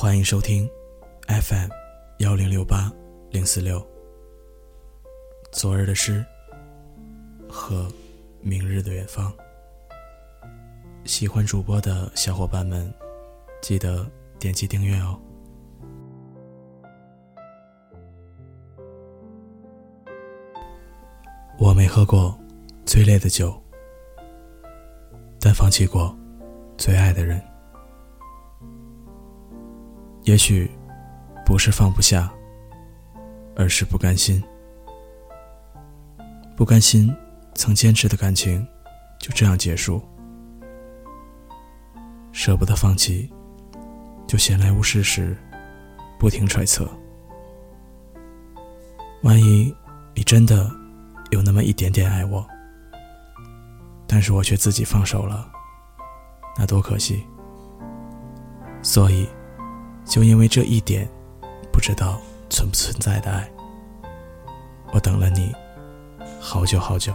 欢迎收听 FM 幺零六八零四六。昨日的诗和明日的远方。喜欢主播的小伙伴们，记得点击订阅哦。我没喝过最烈的酒，但放弃过最爱的人。也许不是放不下，而是不甘心。不甘心曾坚持的感情就这样结束，舍不得放弃，就闲来无事时不停揣测：万一你真的有那么一点点爱我，但是我却自己放手了，那多可惜。所以。就因为这一点，不知道存不存在的爱，我等了你好久好久。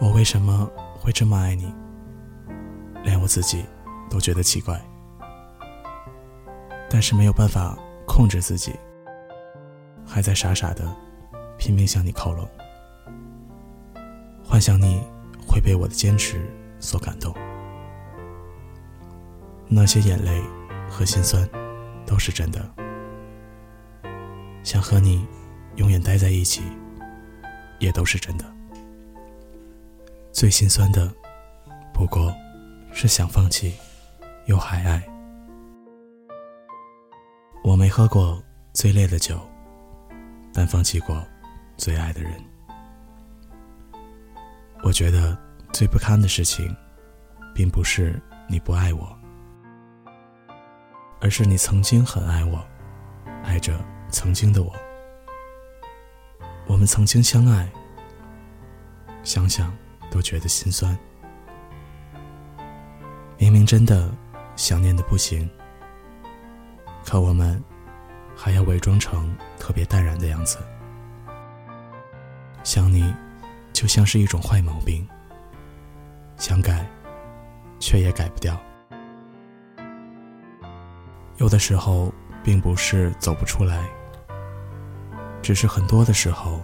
我为什么会这么爱你？连我自己都觉得奇怪，但是没有办法控制自己，还在傻傻的拼命向你靠拢，幻想你会被我的坚持所感动。那些眼泪和心酸，都是真的。想和你永远待在一起，也都是真的。最心酸的，不过是想放弃，又还爱。我没喝过最烈的酒，但放弃过最爱的人。我觉得最不堪的事情，并不是你不爱我。而是你曾经很爱我，爱着曾经的我。我们曾经相爱，想想都觉得心酸。明明真的想念的不行，可我们还要伪装成特别淡然的样子。想你，就像是一种坏毛病，想改，却也改不掉。有的时候，并不是走不出来，只是很多的时候，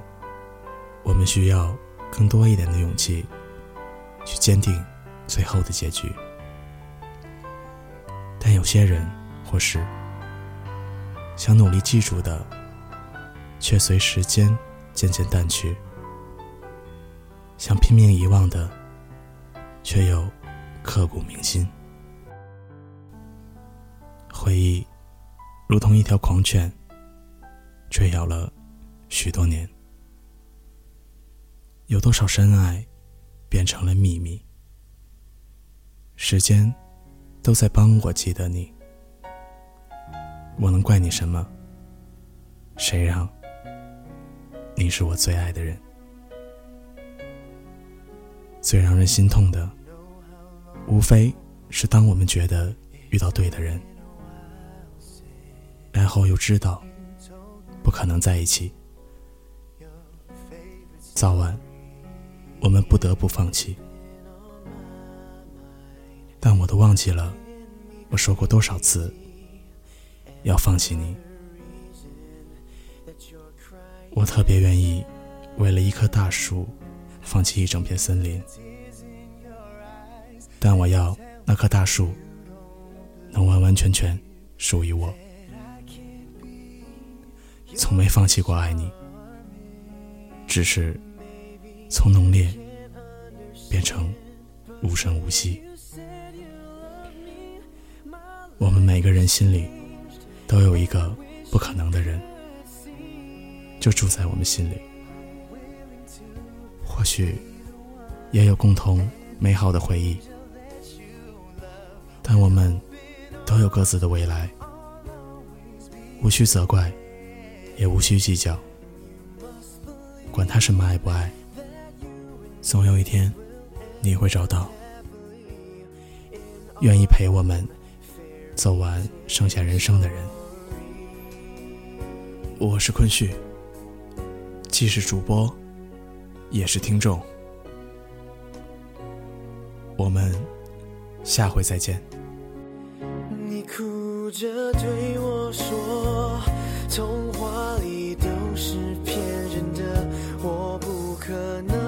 我们需要更多一点的勇气，去坚定最后的结局。但有些人或是想努力记住的，却随时间渐渐淡去；想拼命遗忘的，却又刻骨铭心。回忆，如同一条狂犬，追咬了许多年。有多少深爱，变成了秘密？时间，都在帮我记得你。我能怪你什么？谁让你是我最爱的人？最让人心痛的，无非是当我们觉得遇到对的人。然后又知道，不可能在一起，早晚我们不得不放弃。但我都忘记了，我说过多少次要放弃你。我特别愿意为了一棵大树放弃一整片森林，但我要那棵大树能完完全全属于我。从没放弃过爱你，只是从浓烈变成无声无息。我们每个人心里都有一个不可能的人，就住在我们心里。或许也有共同美好的回忆，但我们都有各自的未来，无需责怪。也无需计较，管他什么爱不爱，总有一天你会找到愿意陪我们走完剩下人生的人。我是坤旭，既是主播，也是听众。我们下回再见。你哭着对我说，童话里都是骗人的，我不可能。